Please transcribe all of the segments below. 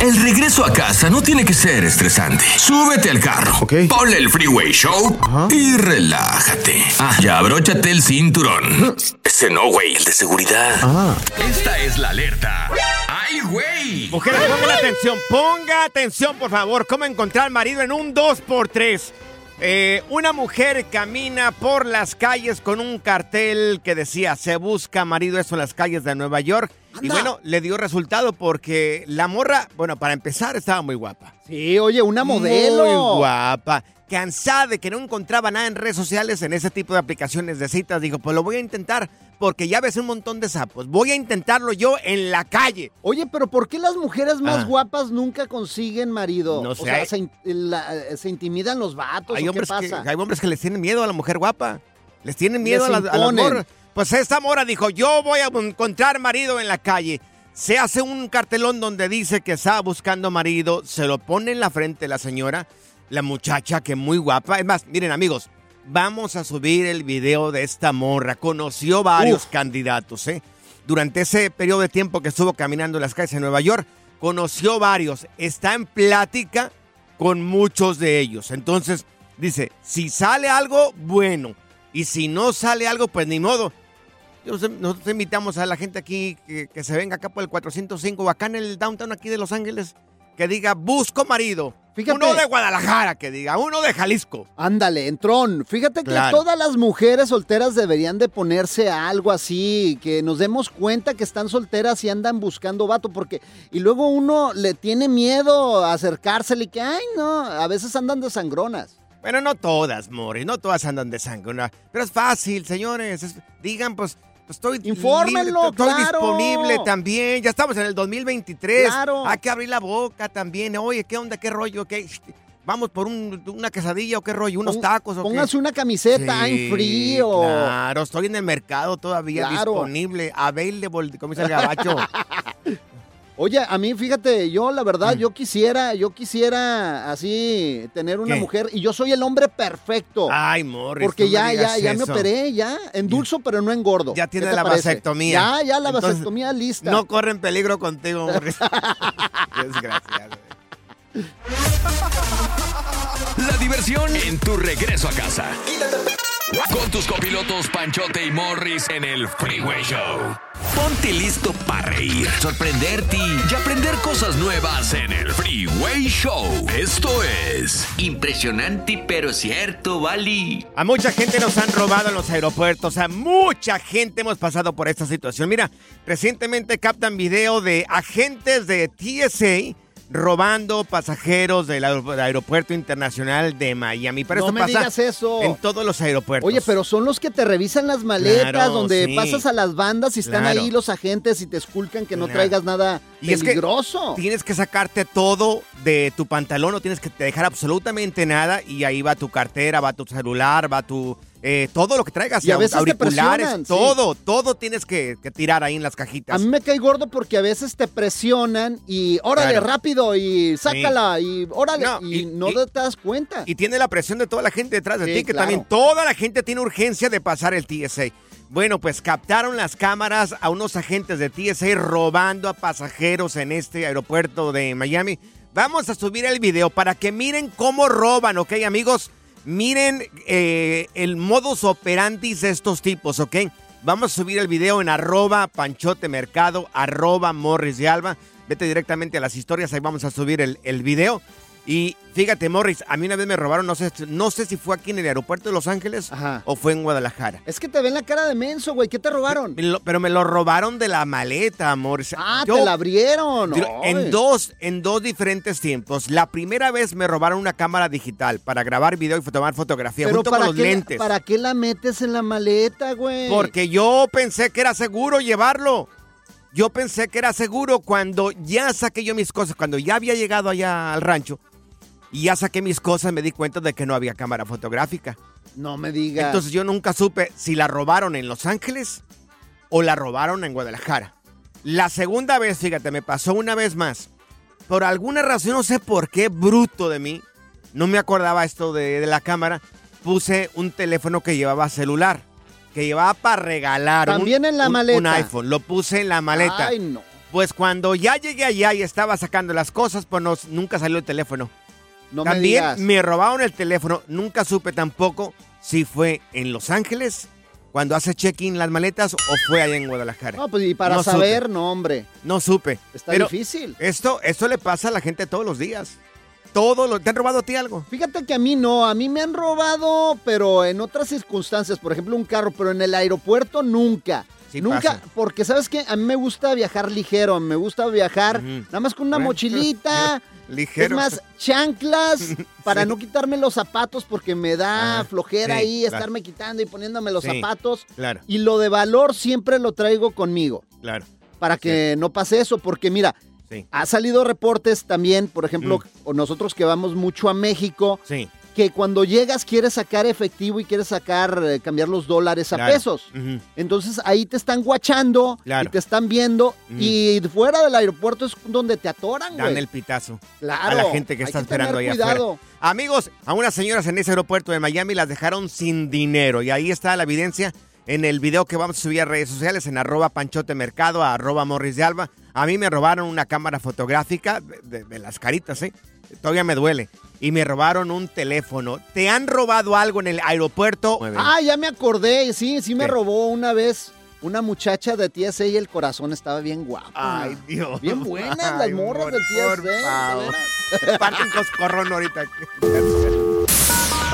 El regreso a casa no tiene que ser estresante. Súbete al carro, ponle el freeway show y relájate. Ah, ya abróchate el cinturón. Ese no, güey, el de seguridad. Esta es la alerta. ¡Ay, güey! Mujeres, pongan atención, ponga atención, por favor. ¿Cómo encontrar al marido en un 2x3? Eh, una mujer camina por las calles con un cartel que decía se busca marido eso en las calles de Nueva York. Y bueno le dio resultado porque la morra bueno para empezar estaba muy guapa. Sí, oye, una modelo. muy guapa cansada de que no encontraba nada en redes sociales en ese tipo de aplicaciones de citas dijo pues lo voy a intentar porque ya ves un montón de sapos voy a intentarlo yo en la calle Oye, pero ¿por qué las mujeres más Ah. guapas nunca consiguen marido? No O sea, se, la- eh, se intimidan los vatos. hay ¿o hombres, ¿Qué que, pasa? hay hombres que les tienen miedo a la mujer guapa. Les tienen miedo a Les la, a la imponen. morra. Pues esta mora dijo, yo voy a encontrar marido en la calle. Se hace un cartelón donde dice que está buscando marido. Se lo pone en la frente la señora, la muchacha, que muy guapa. Es más, miren amigos, vamos a subir el video de esta morra. Conoció varios Uf. candidatos, ¿eh? Durante ese periodo de tiempo que estuvo caminando en las calles de Nueva York, conoció varios. Está en plática con muchos de ellos. Entonces, dice, si sale algo, bueno. Y si no sale algo, pues ni modo. Nosotros nosotros invitamos a la gente aquí que, que se venga acá por el 405 o acá en el downtown aquí de Los Ángeles, que diga, busco marido. Fíjate. Uno de Guadalajara, que diga, uno de Jalisco. Ándale, entrón. Fíjate que Claro. todas las mujeres solteras deberían de ponerse a algo así, que nos demos cuenta que están solteras y andan buscando vato, porque y luego uno le tiene miedo a acercársele y que, ay, no, a veces andan de sangronas. Bueno, no todas, Mori, no todas andan de sangre. una- Pero es fácil, señores. es- digan, pues, estoy Infórmenlo, estoy claro. disponible también. Ya estamos en el 2023. Claro. Hay que abrir la boca también. Oye, ¿qué onda? ¿Qué rollo? ¿Qué? Vamos por un- una quesadilla o qué rollo, unos Pon- tacos o qué? Póngase una camiseta Sí, en frío. Claro, estoy en el mercado todavía Claro. disponible, available, como dice el gabacho. Oye, a mí, fíjate, yo la verdad, Mm. yo quisiera, yo quisiera así tener una ¿Qué? mujer y yo soy el hombre perfecto. Ay, Morris, porque no me ya, ya, ya me operé, ya, endulzo pero no engordo. Ya tiene ¿Qué te la parece? vasectomía. Ya, ya la Entonces, vasectomía lista. No corren peligro contigo, Morris. Desgraciado. La diversión en tu regreso a casa. Con tus copilotos Panchote y Morris en el Freeway Show. Ponte listo para reír, sorprenderte y aprender cosas nuevas en el Freeway Show. Esto es impresionante pero cierto, Bali. A mucha gente nos han robado en los aeropuertos, a mucha gente hemos pasado por esta situación. Mira, recientemente captan video de agentes de TSA robando pasajeros del aer- del aeropuerto internacional de Miami. Pero No esto me pasa digas eso. en todos los aeropuertos. Oye, pero son los que te revisan las maletas, Claro, donde sí. pasas a las bandas y están Claro. ahí los agentes y te esculcan que no Claro. traigas nada Y es que peligroso. Tienes que sacarte todo de tu pantalón, no tienes que dejar absolutamente nada y ahí va tu cartera, va tu celular, va tu... eh, todo lo que traigas, Y a veces te auriculares, sí. todo, todo tienes que, que tirar ahí en las cajitas. A mí me cae gordo porque a veces te presionan y órale, Claro. rápido y sácala y órale No, y, y- no y- te das cuenta. Y tiene la presión de toda la gente detrás de Sí, ti, que claro. también toda la gente tiene urgencia de pasar el TSA. Bueno, pues captaron las cámaras a unos agentes de TSA robando a pasajeros en este aeropuerto de Miami. Vamos a subir el video para que miren cómo roban, ¿ok, amigos? Miren eh, el modus operandi de estos tipos, ¿ok? Vamos a subir el video en arroba panchote mercado, arroba morris de alba. Vete directamente a las historias, ahí vamos a subir el video. Y fíjate, Morris, a mí una vez me robaron, no sé, no sé si fue aquí en el aeropuerto de Los Ángeles Ajá. o fue en Guadalajara. Es que te ven la cara de menso, güey. ¿Qué te robaron? Me lo- pero me lo robaron de la maleta, Morris. Ah, Yo- te la abrieron. En dos, en dos diferentes tiempos. La primera vez me robaron una cámara digital para grabar video y tomar fotografía Pero junto ¿para con los qué, lentes. ¿para qué la metes en la maleta, güey? Porque yo pensé que era seguro llevarlo. Yo pensé que era seguro cuando ya saqué yo mis cosas, cuando ya había llegado allá al rancho y ya saqué mis cosas, me di cuenta de que no había cámara fotográfica. No me digas. Entonces yo nunca supe si la robaron en Los Ángeles o la robaron en Guadalajara. La segunda vez, fíjate, me pasó una vez más. Por alguna razón, no sé por qué, bruto de mí, no me acordaba esto de, de la cámara, puse un teléfono que llevaba celular, que llevaba para regalar. un- También en la un- maleta. Un iPhone, lo puse en la maleta. Ay, no. Pues cuando ya llegué allá y estaba sacando las cosas, pues no- nunca salió el teléfono. No me También digas. me robaron el teléfono. Nunca supe tampoco si fue en Los Ángeles cuando hace check-in las maletas o fue allá en Guadalajara. No, pues y para No supe. saber, no, hombre. No supe. Está Pero difícil. Esto, esto le pasa a la gente todos los días. Todo lo, ¿Te han robado a ti algo? Fíjate que a mí no, a mí me han robado, pero en otras circunstancias, por ejemplo un carro, pero en el aeropuerto nunca. Sí nunca, pasa. porque sabes que a mí me gusta viajar ligero, me gusta viajar nada más con una mochilita. Ligero. Es más, chanclas para Sí. no quitarme los zapatos porque me da Ah, flojera sí, ahí claro. estarme quitando y poniéndome los zapatos. Claro, Y lo de valor siempre lo traigo conmigo claro. para que no pase eso, porque mira, ha salido reportes también, por ejemplo, Mm. o nosotros que vamos mucho a México, sí. Que cuando llegas quieres sacar efectivo y quieres sacar, eh, cambiar los dólares a claro. pesos. Entonces ahí te están guachando Claro. y te están viendo y fuera del aeropuerto es donde te atoran, Dan el pitazo. Claro. a la gente que está esperando ahí cuidado. afuera. Amigos, a unas señoras en ese aeropuerto de Miami las dejaron sin dinero y ahí está la evidencia en el video que vamos a subir a redes sociales en arroba panchote mercado, arroba morris de alba. A mí me robaron una cámara fotográfica de, de- de las caritas, ¿eh? Todavía me duele. Y me robaron un teléfono. ¿Te han robado algo en el aeropuerto? Ah, ya me acordé, sí, sí me ¿Qué? robó una vez una muchacha de TSA y el corazón estaba bien guapo. Ay, Dios. Bien buenas las morras del TSA. por de favor. veras. Parte un coscorrón ahorita.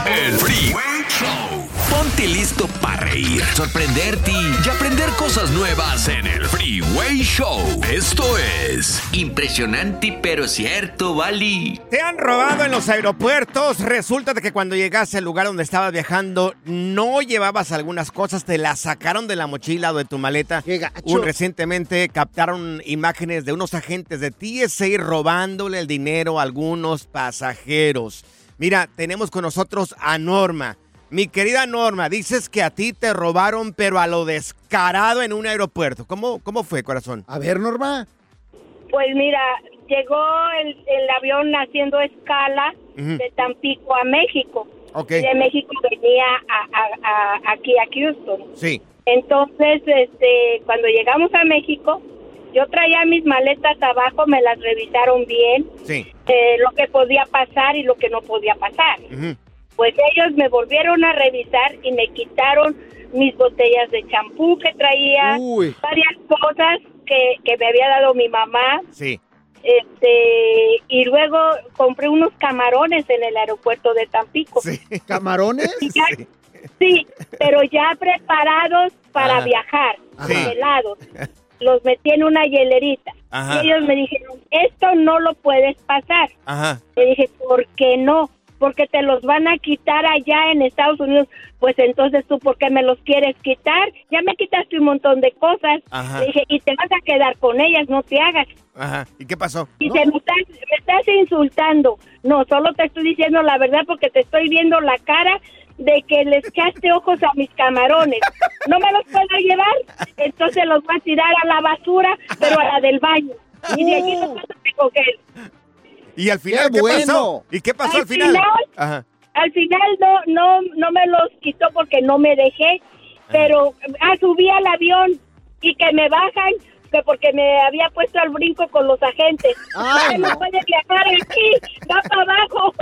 El Freeway Show. Ponte listo para reír, sorprenderte y aprender cosas nuevas en el Freeway Show. Esto es impresionante pero cierto, Bali. Te han robado en los aeropuertos. Resulta de que cuando llegaste al lugar donde estabas viajando, no llevabas algunas cosas, te las sacaron de la mochila o de tu maleta. Un- recientemente captaron imágenes de unos agentes de TSA robándole el dinero a algunos pasajeros. Mira, tenemos con nosotros a Norma. Mi querida Norma, dices que a ti te robaron, pero a lo descarado en un aeropuerto. ¿Cómo, cómo fue, corazón? A ver, Norma. Pues mira, llegó el, el avión haciendo escala de Tampico a México. Ok. Y de México venía a, a- a- aquí a Houston. Sí. Entonces, este, cuando llegamos a México, yo traía mis maletas abajo, me las revisaron bien, Sí. eh, lo que podía pasar y lo que no podía pasar. Pues ellos me volvieron a revisar y me quitaron mis botellas de champú que traía, Uy. varias cosas que, que me había dado mi mamá. Sí. Este, y luego compré unos camarones en el aeropuerto de Tampico. ¿Camarones? Y ya- sí, pero ya preparados para Ajá. viajar, Ajá. Los metí en una hielerita. Ajá. Y ellos me dijeron, esto no lo puedes pasar. Ajá. Le dije, ¿por qué no? Porque te los van a quitar allá en Estados Unidos. Pues entonces tú, ¿por qué me los quieres quitar? Ya me quitaste un montón de cosas. Ajá. Le dije, y te vas a quedar con ellas, no te hagas. Ajá. ¿Y qué pasó? Dice, me, estás, me estás insultando. No, solo te estoy diciendo la verdad porque te estoy viendo la cara de que les echaste ojos a mis camarones. No me los puedo llevar, entonces los voy a tirar a la basura, pero a la del baño. Y de allí los vas a recoger. ¿Y al final ¡Qué qué, bueno! pasó? ¿Y qué pasó al, Al final? final- Ajá. Al final no, no, no me los quitó porque no me dejé, pero ah, subí al avión y que me bajan que porque me había puesto al brinco con los agentes. Ay, no no. puede viajar aquí, va para abajo.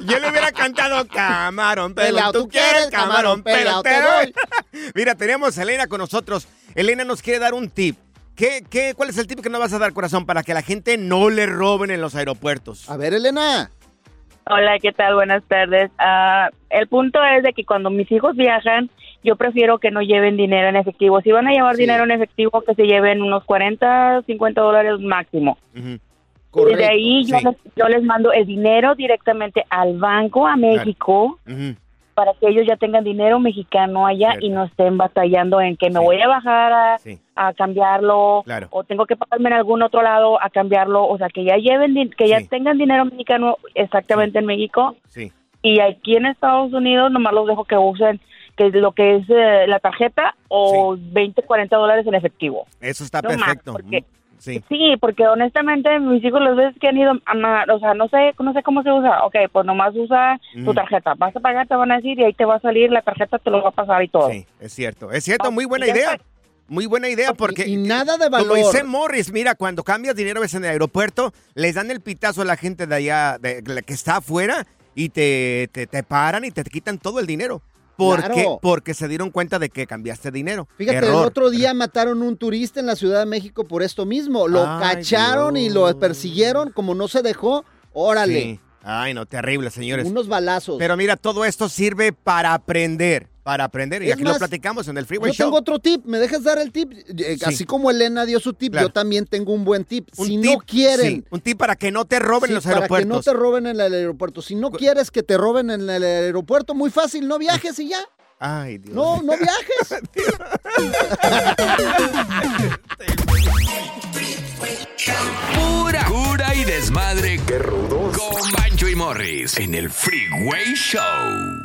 Yo le hubiera cantado camarón. Pelao, Tú tú quieres camarón, camarón, pelao, Te doy. Mira, tenemos a Elena con nosotros. Elena nos quiere dar un tip. ¿Qué, qué, ¿Cuál es el tip que nos vas a dar, corazón, para que la gente no le roben en los aeropuertos? A ver, Elena. Hola, ¿qué tal? Buenas tardes. Ah, el punto es de que cuando mis hijos viajan, yo prefiero que no lleven dinero en efectivo. Si van a llevar Sí. dinero en efectivo, que se lleven unos 40, 50 dólares máximo. Ujú. Y de ahí yo, les, yo les mando el dinero directamente al banco, a México, para que ellos ya tengan dinero mexicano allá y no estén batallando en que me voy a bajar a, Sí. a cambiarlo Claro. o tengo que pagarme en algún otro lado a cambiarlo. O sea, que ya lleven, que ya tengan dinero mexicano exactamente en México y aquí en Estados Unidos nomás los dejo que usen que es lo que es eh, la tarjeta o 20, 40 dólares en efectivo. Eso está No más, perfecto. porque- Sí. Sí, porque honestamente mis hijos las veces que han ido, o sea, no sé, no sé cómo se usa. Ok, pues nomás usa tu tarjeta. Vas a pagar, te van a decir y ahí te va a salir la tarjeta, te lo va a pasar y todo. Sí, es cierto. Es cierto, Ah, muy buena idea. está. Muy buena idea porque... Y nada de Como valor. dice Morris, mira, cuando cambias dinero a veces en el aeropuerto, les dan el pitazo a la gente de allá, de, la que está afuera, y te, te, te paran y te quitan todo el dinero. ¿Por Claro. Porque se dieron cuenta de que cambiaste dinero. Fíjate, Error. el otro día mataron un turista en la Ciudad de México por esto mismo. Lo Ay, cacharon y lo persiguieron, como no se dejó, órale, Sí. Ay, no, terrible, señores. unos balazos. Pero mira, todo esto sirve para aprender, para aprender. Y Es aquí más, lo platicamos en el Freeway Yo Show. tengo otro tip, ¿me dejas dar el tip? Eh, Sí. Así como Elena dio su tip, Claro. yo también tengo un buen tip. Un si tip, no quieren, sí, un tip para que no te roben sí, los para aeropuertos. que no te roben en el aeropuerto. Si no quieres que te roben en el aeropuerto, muy fácil, no viajes y ya. Ay, Dios. No, no viajes. Pura cura y desmadre. Qué rudos. Con Bancho y Morris en el Freeway Show.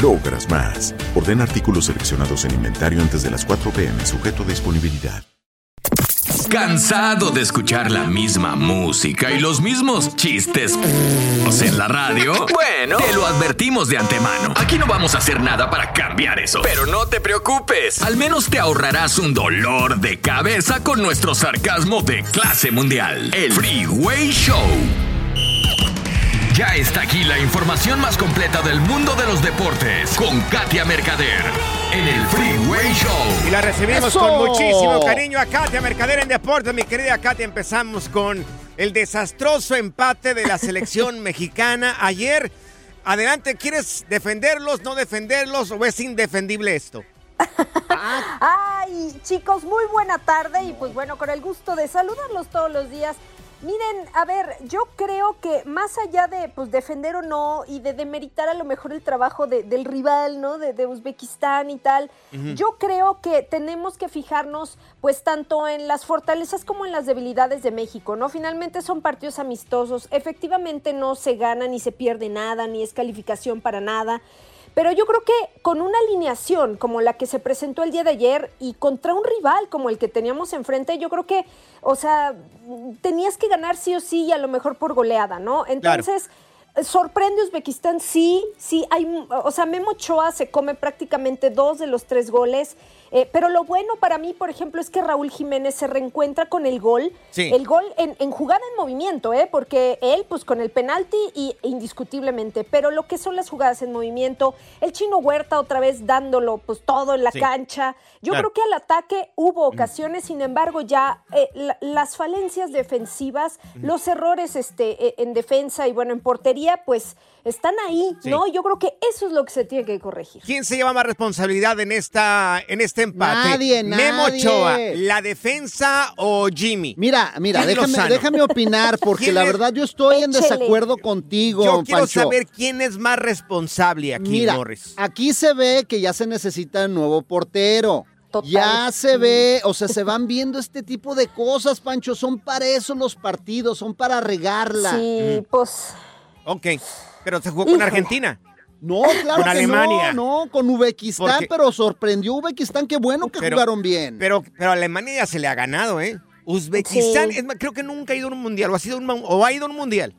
logras más. Orden artículos seleccionados en inventario antes de las 4 pm, sujeto a disponibilidad. ¿Cansado de escuchar la misma música y los mismos chistes en la radio? Bueno, te lo advertimos de antemano. Aquí no vamos a hacer nada para cambiar eso. Pero no te preocupes. Al menos te ahorrarás un dolor de cabeza con nuestro sarcasmo de clase mundial. El Freeway Show. Ya está aquí la información más completa del mundo de los deportes con Katia Mercader en el Freeway Show. Y la recibimos ¡Eso! con muchísimo cariño a Katia Mercader en Deportes. Mi querida Katia, empezamos con el desastroso empate de la selección mexicana ayer. Adelante, ¿quieres defenderlos, no defenderlos o es indefendible esto? Ay, chicos, muy buena tarde y pues bueno, con el gusto de saludarlos todos los días. Miren, a ver, yo creo que más allá de pues defender o no y de demeritar a lo mejor el trabajo de- del rival, ¿no? De, de Uzbekistán y tal, yo creo que tenemos que fijarnos pues tanto en las fortalezas como en las debilidades de México, ¿no? Finalmente son partidos amistosos, efectivamente no se gana ni se pierde nada, ni es calificación para nada. Pero yo creo que con una alineación como la que se presentó el día de ayer y contra un rival como el que teníamos enfrente, yo creo que, o sea, tenías que ganar sí o sí y a lo mejor por goleada, ¿no? Entonces, sorprende Uzbekistán, sí, sí, hay, o sea, Memo Ochoa se come prácticamente dos de los tres goles. Eh, pero lo bueno para mí, por ejemplo, es que Raúl Jiménez se reencuentra con el gol. Sí. El gol en, en jugada en movimiento, ¿eh? Porque él, pues con el penalti y indiscutiblemente, pero lo que son las jugadas en movimiento, el chino Huerta otra vez dándolo pues todo en la Sí. cancha. Yo Claro. creo que al ataque hubo ocasiones, sin embargo, ya eh, la- las falencias defensivas, los errores este, eh, en defensa y bueno, en portería, pues están ahí, Sí. ¿no? Yo creo que eso es lo que se tiene que corregir. ¿Quién se lleva más responsabilidad en esta en este empate? Nadie, Memo nadie. Ochoa, la defensa o Jimmy. Mira, mira, déjame, déjame opinar, porque ¿Quién la verdad yo estoy en desacuerdo contigo, Yo quiero Pancho. saber quién es más responsable aquí, Mira, Morris. aquí se ve que ya se necesita un nuevo portero. Ya se ve, o sea, se van viendo este tipo de cosas, Pancho. Son para eso los partidos, son para regarla. Sí, pues. Ok, pero se jugó con Híjole. Argentina. No, claro Con que Alemania. no, no, con Uzbekistán, Porque- pero sorprendió Uzbekistán, qué bueno que Pero- jugaron bien. Pero, pero Alemania ya se le ha ganado, ¿eh? Uzbekistán, Sí. es más, creo que nunca ha ido a un mundial, o ha, sido un, o ha ido a un mundial.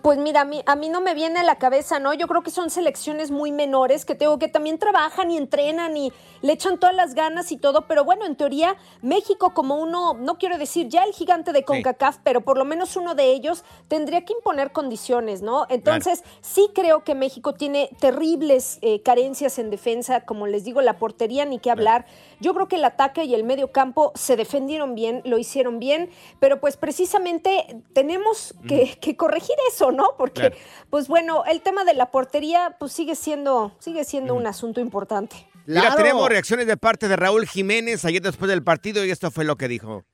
Pues mira, a mí, a mí no me viene a la cabeza, ¿no? Yo creo que son selecciones muy menores que tengo que también trabajan y entrenan y le echan todas las ganas y todo, pero bueno, en teoría México como uno, no quiero decir ya el gigante de CONCACAF, pero por lo menos uno de ellos tendría que imponer condiciones, ¿no? Entonces, sí creo que México tiene terribles eh, carencias en defensa, como les digo, la portería ni qué hablar. Yo creo que el ataque y el medio campo se defendieron bien, lo hicieron bien, pero pues precisamente tenemos que, que corregir eso, ¿no? Porque, Claro. pues bueno, el tema de la portería pues sigue siendo, sigue siendo un asunto importante. Mira, tenemos reacciones de parte de Raúl Jiménez ayer después del partido y esto fue lo que dijo.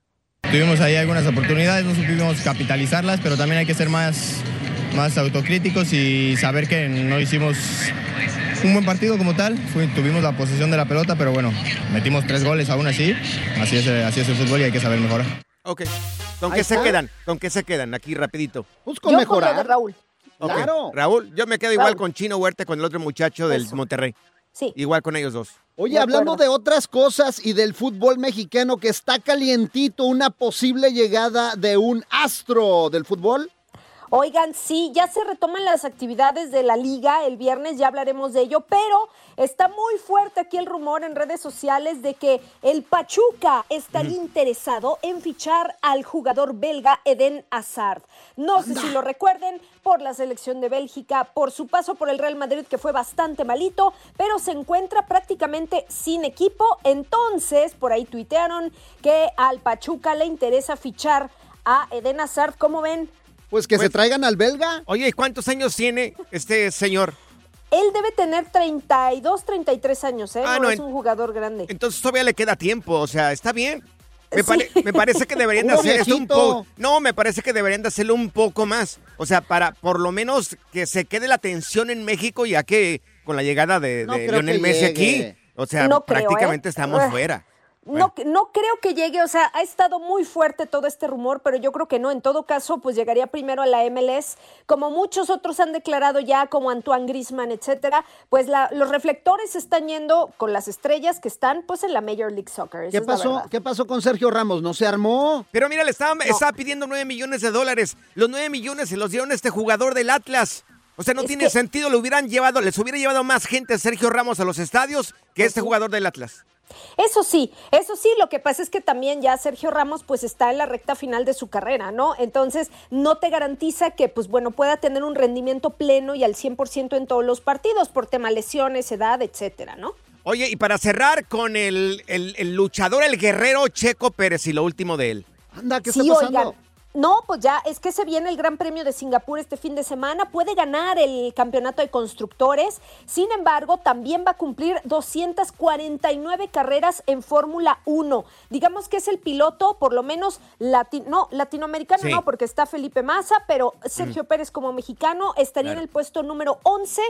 Tuvimos ahí algunas oportunidades, no supimos capitalizarlas, pero también hay que ser más, más autocríticos y saber que no hicimos un buen partido como tal. Fui- tuvimos la posesión de la pelota, pero bueno, metimos tres goles aún así. Así es, así es el fútbol y hay que saber mejorar. Ok. ¿Con qué se quedan? ¿Con qué se quedan? Aquí rapidito. Pues con Yo con mejorar. de Raúl. Claro. Raúl, yo me quedo igual Raúl. con Chino Huerta, con el otro muchacho del Eso. Monterrey. Sí. Igual con ellos dos. Oye, De hablando de otras cosas y del fútbol mexicano que está calientito, una posible llegada de un astro del fútbol. Oigan, sí, ya se retoman las actividades de la liga, el viernes ya hablaremos de ello, pero está muy fuerte aquí el rumor en redes sociales de que el Pachuca estaría interesado en fichar al jugador belga Eden Hazard. No sé si lo recuerden por la selección de Bélgica, por su paso por el Real Madrid que fue bastante malito, pero se encuentra prácticamente sin equipo, entonces por ahí tuitearon que al Pachuca le interesa fichar a Eden Hazard, ¿cómo ven? Pues que se traigan al belga. Oye, ¿y cuántos años tiene este señor? Él debe tener 32, 33 años, ¿eh? Ah, no, no, es en- un jugador grande. Entonces todavía le queda tiempo, o sea, está bien. Me, Sí. pare- me parece que deberían de hacer esto un poco. No, me parece que deberían de hacerlo un poco más. O sea, para por lo menos que se quede la tensión en México, ya que con la llegada de, No de Lionel Messi llegue. aquí, o sea, No creo, prácticamente ¿eh? estamos Ah. No, no creo que llegue, o sea, ha estado muy fuerte todo este rumor, pero yo creo que no. En todo caso, pues llegaría primero a la MLS, como muchos otros han declarado ya, como Antoine Grisman, etcétera. Pues la, los reflectores están yendo con las estrellas que están, pues, en la Major League Soccer. ¿Qué pasó? ¿Qué pasó con Sergio Ramos? ¿No se armó? Pero mira, le estaba, estaba pidiendo 9 millones de dólares. Los 9 millones se los dieron a este jugador del Atlas. O sea, no Es tiene que- sentido, le hubieran llevado, les hubiera llevado más gente a Sergio Ramos a los estadios que este jugador del Atlas. Eso sí, eso sí, lo que pasa es que también ya Sergio Ramos pues está en la recta final de su carrera, ¿no? Entonces no te garantiza que pues bueno pueda tener un rendimiento pleno y al 100% en todos los partidos por tema lesiones, edad, etcétera, ¿no? Oye, y para cerrar con el, el- el luchador, el guerrero Checo Pérez y lo último de él. Anda, ¿qué Sí, está pasando? oigan. No, pues ya es que se viene el Gran Premio de Singapur este fin de semana. Puede ganar el campeonato de constructores. Sin embargo, también va a cumplir 249 carreras en Fórmula 1. Digamos que es el piloto, por lo menos no, latinoamericano, Sí. no, porque está Felipe Massa, pero Sergio Pérez como mexicano estaría Claro. en el puesto número 11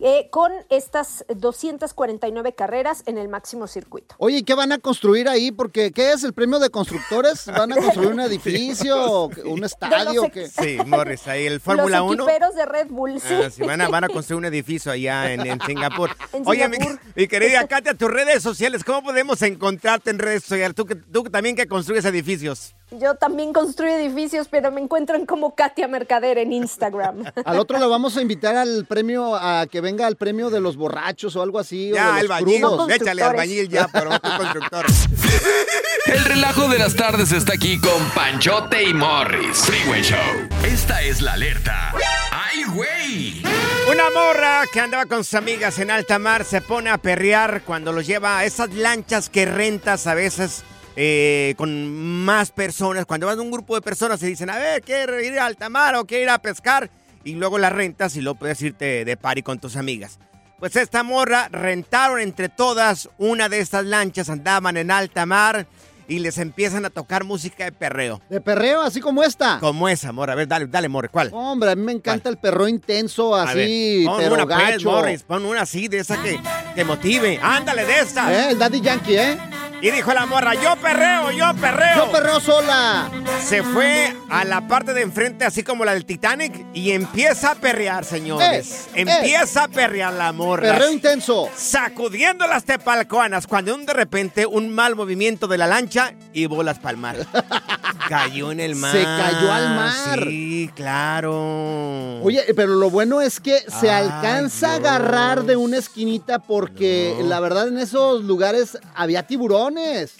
eh, con estas 249 carreras en el máximo circuito. Oye, ¿y qué van a construir ahí? Porque, ¿qué es el premio de constructores? ¿Van a construir un edificio, un estadio? Sí, Morris, ahí el Fórmula Los 1. equiperos de Red Bull, sí. Ah, sí, van, a, van a construir un edificio allá en, en Singapur. En Oye, mi, Singapur. mi querida Katia, tus redes sociales, ¿cómo podemos encontrarte en redes sociales? Tú, también que construyes edificios. Yo también construyo edificios, pero me encuentran como Katia Mercader en Instagram. Al otro le vamos a invitar al premio, a que venga al premio de los borrachos o algo así. o Ya, de los albañil, crudos. échale albañil ya, pero no constructor. El relajo de las tardes está aquí con Panchote y Morris. Freeway Show. Esta es la alerta. ¡Ay, güey! Una morra que andaba con sus amigas en alta mar se pone a perrear cuando los lleva a esas lanchas que rentas a veces eh, con más personas. Cuando van un grupo de personas se dicen, a ver, ¿quiere ir a alta mar o quiere ir a pescar? Y luego las rentas y luego puedes irte de party con tus amigas. Pues esta morra rentaron entre todas una de estas lanchas, andaban en alta mar y les empiezan a tocar música de perreo. De perreo, así como esta. Como esa, morra. A ver, dale, dale, morra, ¿cuál? Hombre, a mí me encanta el perro intenso, A ver, así, pon pero una pues, gacho. Morris, pon una así, de esa que, que motive. Ándale, de esa. Eh, el Daddy Yankee, ¿eh? Y dijo la morra, yo perreo, yo perreo. Yo perreo sola. Se fue a la parte de enfrente, así como la del Titanic, y empieza a perrear, señores. Eh, empieza a perrear la morra. Perreo intenso. Sacudiendo las tepalcoanas, cuando un de repente un mal movimiento de la lancha y bolas para el mar. Cayó en el mar. Se cayó al mar. Sí, claro. Oye, pero lo bueno es que se Ay, alcanza a agarrar de una esquinita porque la verdad en esos lugares había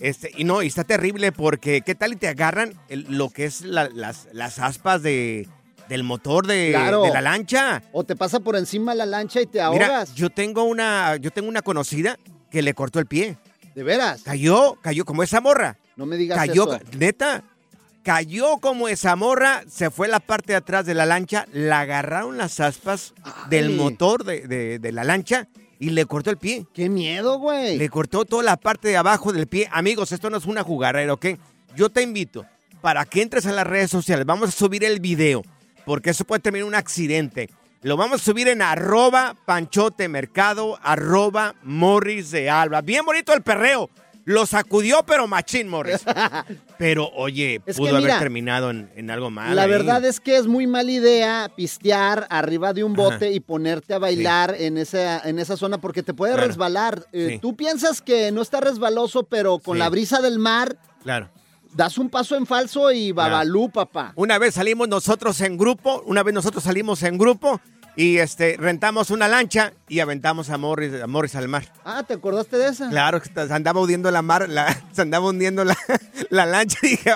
Este, y no, y está terrible porque ¿qué tal y te agarran el- lo que es la- las, las aspas de, del motor de, Claro. de la lancha? O te pasa por encima la lancha y te Mira, ahogas. yo tengo una, yo tengo una conocida que le cortó el pie. ¿De veras? Cayó, cayó como esa morra. No me digas Cayó, eso. neta. Cayó como esa morra, se fue a la parte de atrás de la lancha, la agarraron las aspas del motor de, de- de la lancha y le cortó el pie. ¡Qué miedo, güey! Le cortó toda la parte de abajo del pie. Amigos, esto no es una jugarrera, ¿ok? Yo te invito para que entres a las redes sociales. Vamos a subir el video, porque eso puede terminar en un accidente. Lo vamos a subir en arroba panchote mercado, arroba morris de alba. Bien bonito el perreo. Lo sacudió, pero machín, Morris. Pero, oye, Es pudo que haber mira, terminado en, en algo malo. La ahí. verdad es que es muy mala idea pistear arriba de un bote Ajá. y ponerte a bailar en, esa, en esa zona porque te puede Claro. resbalar. Eh, Sí. Tú piensas que no está resbaloso, pero con Sí. la brisa del mar Claro. das un paso en falso y babalú, papá. Una vez salimos nosotros en grupo, una vez nosotros salimos en grupo y este rentamos una lancha y aventamos a Morris, a Morris al mar. Ah, ¿te acordaste de esa? Claro, se andaba hundiendo la mar, la- se andaba hundiendo la, la lancha y dije,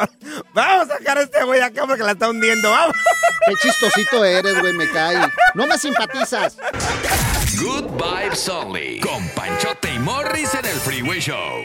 vamos a sacar a este güey acá porque la está hundiendo, vamos. Qué chistosito eres, güey, me cae. No me simpatizas. Good vibes only. Con Panchote y Morris en el Freeway Show.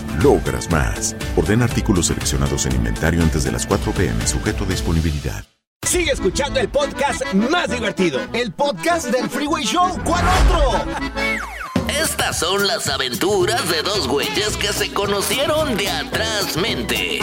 logras más. Orden artículos seleccionados en inventario antes de las 4 pm, sujeto a disponibilidad. Sigue escuchando el podcast más divertido. El podcast del Freeway Show. ¿Cuál otro? Estas son las aventuras de dos güeyes que se conocieron de atrás mente.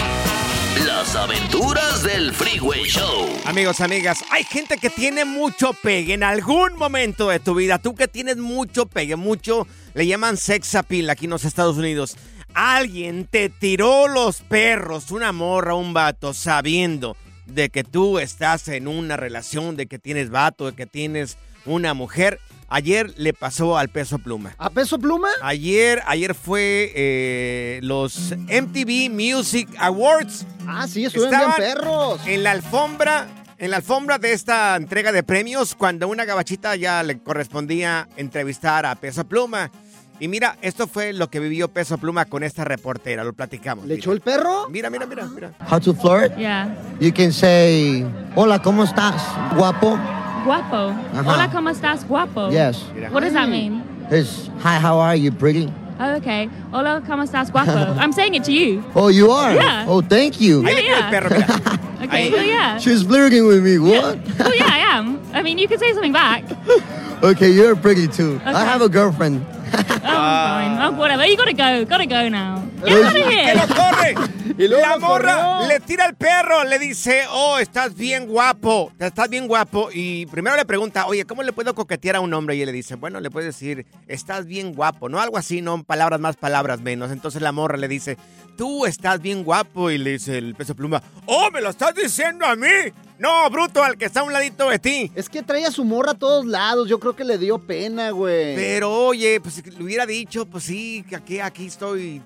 Las aventuras del Freeway Show. Amigos, amigas, hay gente que tiene mucho pegue en algún momento de tu vida. Tú que tienes mucho pegue, mucho, le llaman sex appeal aquí en los Estados Unidos. Alguien te tiró los perros, una morra, un vato, sabiendo de que tú estás en una relación, de que tienes vato, de que tienes una mujer. Ayer le pasó al peso pluma. ¿A peso pluma? Ayer, ayer fue eh, los MTV Music Awards. Ah, sí, estuvieron bien perros. En la alfombra, en la alfombra de esta entrega de premios, cuando una gabachita ya le correspondía entrevistar a Peso Pluma. Y mira, esto fue lo que vivió Peso Pluma con esta reportera, lo platicamos. ¿Le echó el perro? Mira, mira, mira, mira. How to flirt? Yeah. You can say, hola, ¿cómo estás? Guapo. Guapo. Ajá. Hola, ¿cómo estás? Guapo. Yes. What does that mean? It's, hi, how are you, pretty? Oh, okay. Hola, ¿cómo estás? Guapo. I'm saying it to you. Oh, you are? Yeah. Oh, thank you. Yeah, yeah. Okay, well, yeah. She's flirting with me. What? Well, yeah, I am. I mean, you could say something back. Okay, you're pretty too. Okay. I have a girlfriend. Oh, fine. Oh, whatever. You gotta go. Gotta go now. Get out of ¡Que here. lo corre! La morra le tira al perro, le dice, oh, estás bien guapo, estás bien guapo. Y primero le pregunta, oye, ¿cómo le puedo coquetear a un hombre? Y él le dice, bueno, le puedes decir, estás bien guapo, ¿no? Algo así, ¿no? Palabras más, palabras menos. Entonces la morra le dice, tú estás bien guapo. Y le dice el peso pluma, oh, ¿me lo estás diciendo a mí? No, bruto, al que está a un ladito de ti. Es que trae a su morra a todos lados. Yo creo que le dio pena, güey. Pero oye, pues si le hubiera dicho, pues sí, que aquí, aquí estoy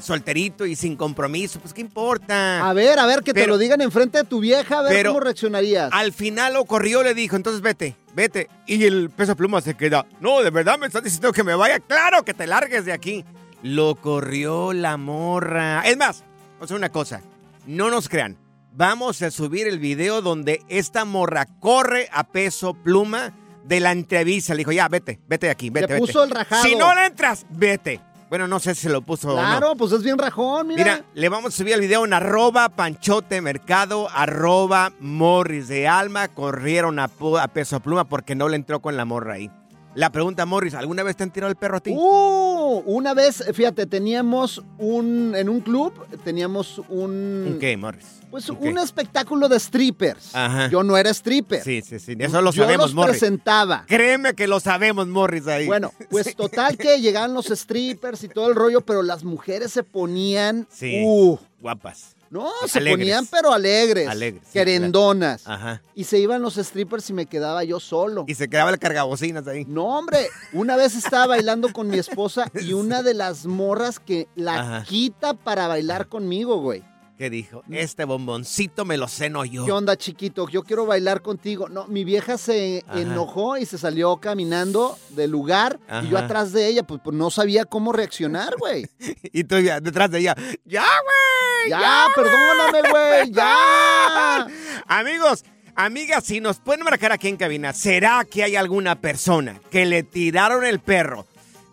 solterito y sin compromiso, pues qué importa. A ver, a ver, que te lo digan enfrente de tu vieja, a ver pero- cómo reaccionarías. Al final lo corrió, le dijo, entonces vete, vete. Y el peso pluma se queda, no, de verdad me estás diciendo que me vaya, claro que te largues de aquí. Lo corrió la morra. Es más, vamos a hacer una cosa, no nos crean. Vamos a subir el video donde esta morra corre a peso pluma de la entrevista. Le dijo, ya, vete, vete de aquí, vete, Le vete. puso el rajado. Si no le entras, vete. Bueno, no sé si se lo puso o no. Claro, pues es bien rajón, mira. Mira, le vamos a subir el video en arroba panchote mercado, arroba morris de alma. Corrieron a, a peso pluma porque no le entró con la morra ahí. La pregunta, Morris, ¿alguna vez te han tirado el perro a ti? Uh, una vez, fíjate, teníamos un, en un club, teníamos un... ¿Un qué, Morris? Pues ¿Un espectáculo de strippers. Ajá. Yo no era stripper. Sí, sí, sí. Eso lo Yo sabemos, los Morris. presentaba. Créeme que lo sabemos, Morris, ahí. Bueno, pues total que llegaban los strippers y todo el rollo, pero las mujeres se ponían... Sí. Uh, Guapas. No, se Alegres. ponían pero alegres. Alegres, sí, querendonas. Ajá. Y se iban los strippers y me quedaba yo solo. Y se quedaba el cargabocinas ahí. No, hombre, una vez estaba bailando con mi esposa y una de las morras que la Ajá. quita para bailar conmigo, güey. ¿Qué dijo? Este bomboncito me lo ceno yo. ¿Qué onda, chiquito? Yo quiero bailar contigo. No, mi vieja se Ajá. enojó y se salió caminando del lugar y yo atrás de ella, pues, pues, no sabía cómo reaccionar, güey. Y tú ya detrás de ella. ¡Ya, güey! Ya, perdóname, güey, ya. Amigos, amigas, si nos pueden marcar aquí en cabina, ¿será que hay alguna persona que le tiraron el perro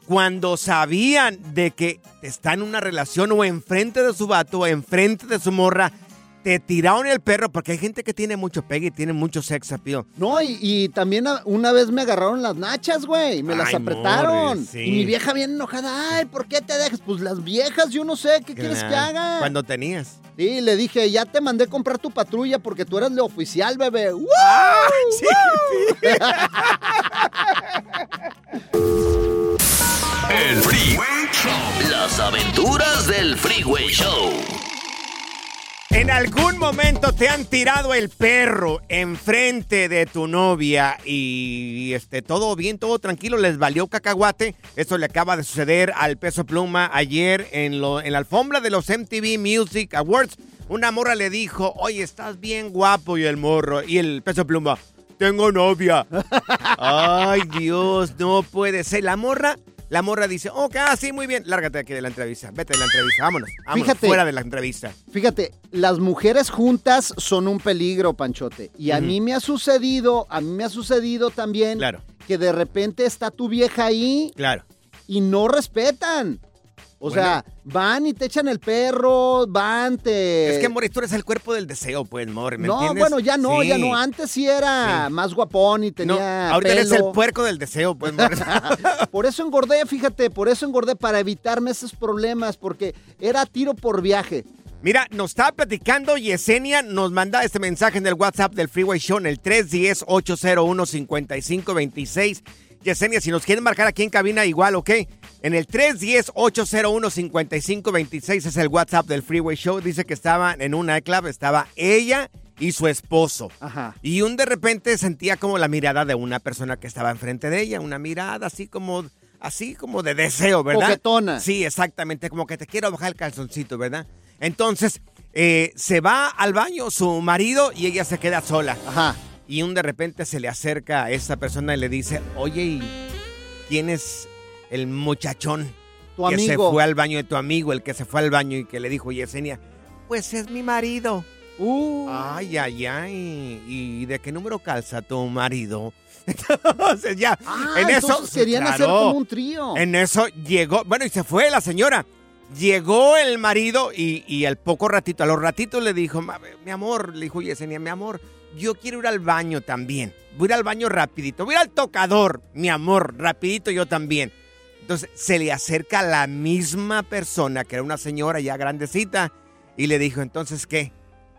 cuando sabían de que está en una relación o enfrente de su vato o enfrente de su morra? te tiraron el perro porque hay gente que tiene mucho pegue y tiene mucho sex appeal. No, y, y también una vez me agarraron las nachas, güey. Me las Ay, apretaron. sí. Y mi vieja bien enojada. Ay, ¿por qué te dejas? Pues las viejas, yo no sé. ¿Qué quieres que haga? Cuando tenías. Sí, le dije, ya te mandé comprar tu patrulla porque tú eres la oficial, bebé. ¡Woo! El Freeway Show. Las aventuras del Freeway Show. En algún momento te han tirado el perro enfrente de tu novia y este todo bien, todo tranquilo, les valió cacahuate. Esto le acaba de suceder al peso pluma ayer en, lo, en la alfombra de los MTV Music Awards. Una morra le dijo, oye, estás bien guapo y el morro y el peso pluma. Tengo novia. Ay, Dios, no puede ser. La morra, la morra dice, ok, ah, sí, muy bien. Lárgate aquí de la entrevista. Vete de la entrevista. Vámonos. vámonos Fíjate. fuera de la entrevista. Fíjate, las mujeres juntas son un peligro, Panchote. Y a mí me ha sucedido, a mí me ha sucedido también Claro. que de repente está tu vieja ahí Claro. y no respetan. O Bueno. sea, van y te echan el perro, van, te... Es que, Morris, tú eres el cuerpo del deseo, pues, Morris, ¿me no, entiendes? bueno, ya no, Sí. ya no. Antes sí era Sí. más guapón y No, tenía ahorita eres el puerco del deseo, pues, Morris. Por eso engordé, fíjate, por eso engordé, para evitarme esos problemas, porque era tiro por viaje. Mira, nos estaba platicando Yesenia, nos manda este mensaje en el WhatsApp del Freeway Show en el 310-801-5526. Yesenia, si nos quieren marcar aquí en cabina, igual, ¿ok? En el 310-801-5526 es el WhatsApp del Freeway Show. Dice que estaban en un nightclub, estaba ella y su esposo. Ajá. Y un de repente sentía como la mirada de una persona que estaba enfrente de ella, una mirada así como, así como de deseo, ¿verdad? Coquetona. Sí, exactamente, como que te quiero bajar el calzoncito, ¿verdad? Entonces, eh, se va al baño su marido y ella se queda sola. Ajá. Y un de repente se le acerca a esa persona y le dice, oye, ¿y quién es el muchachón Tu que se amigo. fue al baño de tu amigo, el que se fue al baño y que le dijo Yesenia? Pues es mi marido. Uh. Ay, ay, ay. ¿Y de qué número calza tu marido? Entonces ya, Ah, en eso... querían hacer como un trío. En eso llegó, bueno, y se fue la señora. Llegó el marido y, y al poco ratito, a los ratitos le dijo, "Ma- mi amor, le dijo Yesenia, mi amor, yo quiero ir al baño también. Voy a ir al baño rapidito. Voy a ir al tocador, mi amor, rapidito yo también. Entonces se le acerca la misma persona, que era una señora ya grandecita, y le dijo, entonces, ¿qué?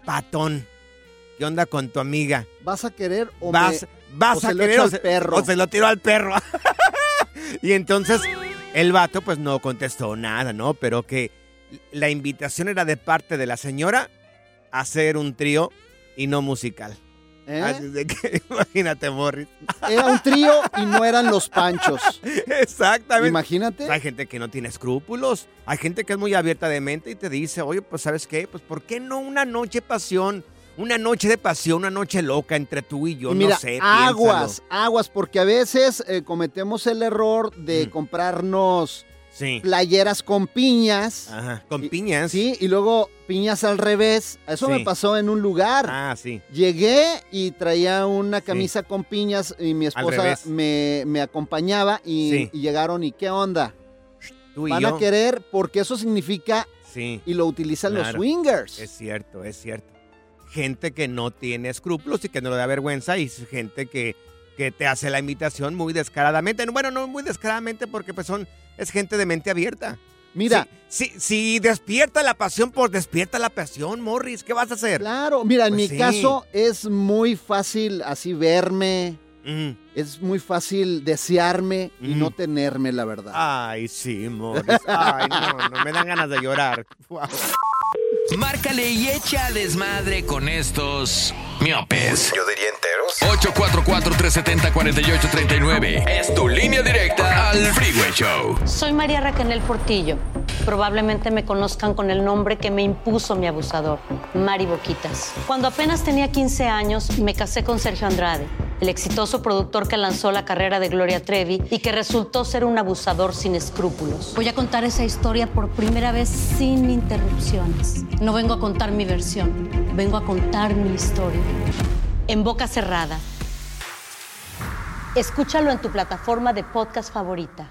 Patón, ¿qué onda con tu amiga? ¿Vas a querer o vas, me- vas o a se lo querer echo o al se- perro? o se lo tiró al perro. y entonces el vato pues no contestó nada, ¿no? Pero que la invitación era de parte de la señora a hacer un trío y no musical. ¿Eh? Así de que imagínate, Morris. Era un trío y no eran los panchos. Exactamente. Imagínate. Hay gente que no tiene escrúpulos. Hay gente que es muy abierta de mente y te dice, oye, pues ¿sabes qué? Pues ¿por qué no una noche pasión? Una noche de pasión, una noche loca entre tú y yo, Y mira, no sé. aguas, piénsalo. aguas, porque a veces eh, cometemos el error de comprarnos Sí. playeras con piñas. Ajá, con piñas. Sí, y luego piñas al revés. Eso Sí. me pasó en un lugar. Ah, sí. Llegué y traía una camisa con piñas y mi esposa me, me acompañaba y, y llegaron y ¿qué onda? Tú y Van yo. a querer porque eso significa Sí. y lo utilizan los swingers. Es cierto, es cierto. Gente que no tiene escrúpulos y que no le da vergüenza y gente que, que te hace la invitación muy descaradamente. Bueno, no muy descaradamente porque pues son, es gente de mente abierta. Mira. Si, si, si despierta la pasión por despierta la pasión, Morris, ¿qué vas a hacer? Claro, mira, en Pues mi sí. caso es muy fácil así verme, es muy fácil desearme y no tenerme, la verdad. Ay, sí, Morris. Ay, no, no, me dan ganas de llorar. Wow. Márcale y echa desmadre con estos miopes. Yo diría enteros. 844-370-4839. Es tu línea directa al Freeway Show. Soy María Raquel Portillo. Probablemente me conozcan con el nombre que me impuso mi abusador, Mari Boquitas. Cuando apenas tenía 15 años, me casé con Sergio Andrade, el exitoso productor que lanzó la carrera de Gloria Trevi y que resultó ser un abusador sin escrúpulos. Voy a contar esa historia por primera vez sin interrupciones. No vengo a contar mi versión, vengo a contar mi historia. En boca cerrada. Escúchalo en tu plataforma de podcast favorita.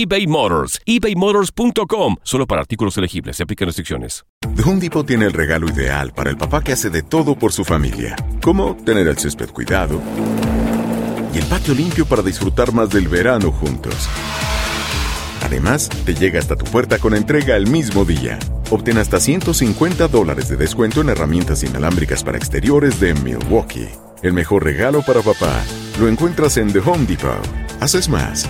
Motors. ebaymotors.com. Solo para artículos elegibles. Se aplican restricciones. The Home Depot tiene el regalo ideal para el papá que hace de todo por su familia. Como tener el césped cuidado y el patio limpio para disfrutar más del verano juntos. Además, te llega hasta tu puerta con entrega el mismo día. Obtén hasta 150 dólares de descuento en herramientas inalámbricas para exteriores de Milwaukee. El mejor regalo para papá lo encuentras en The Home Depot. Haces más,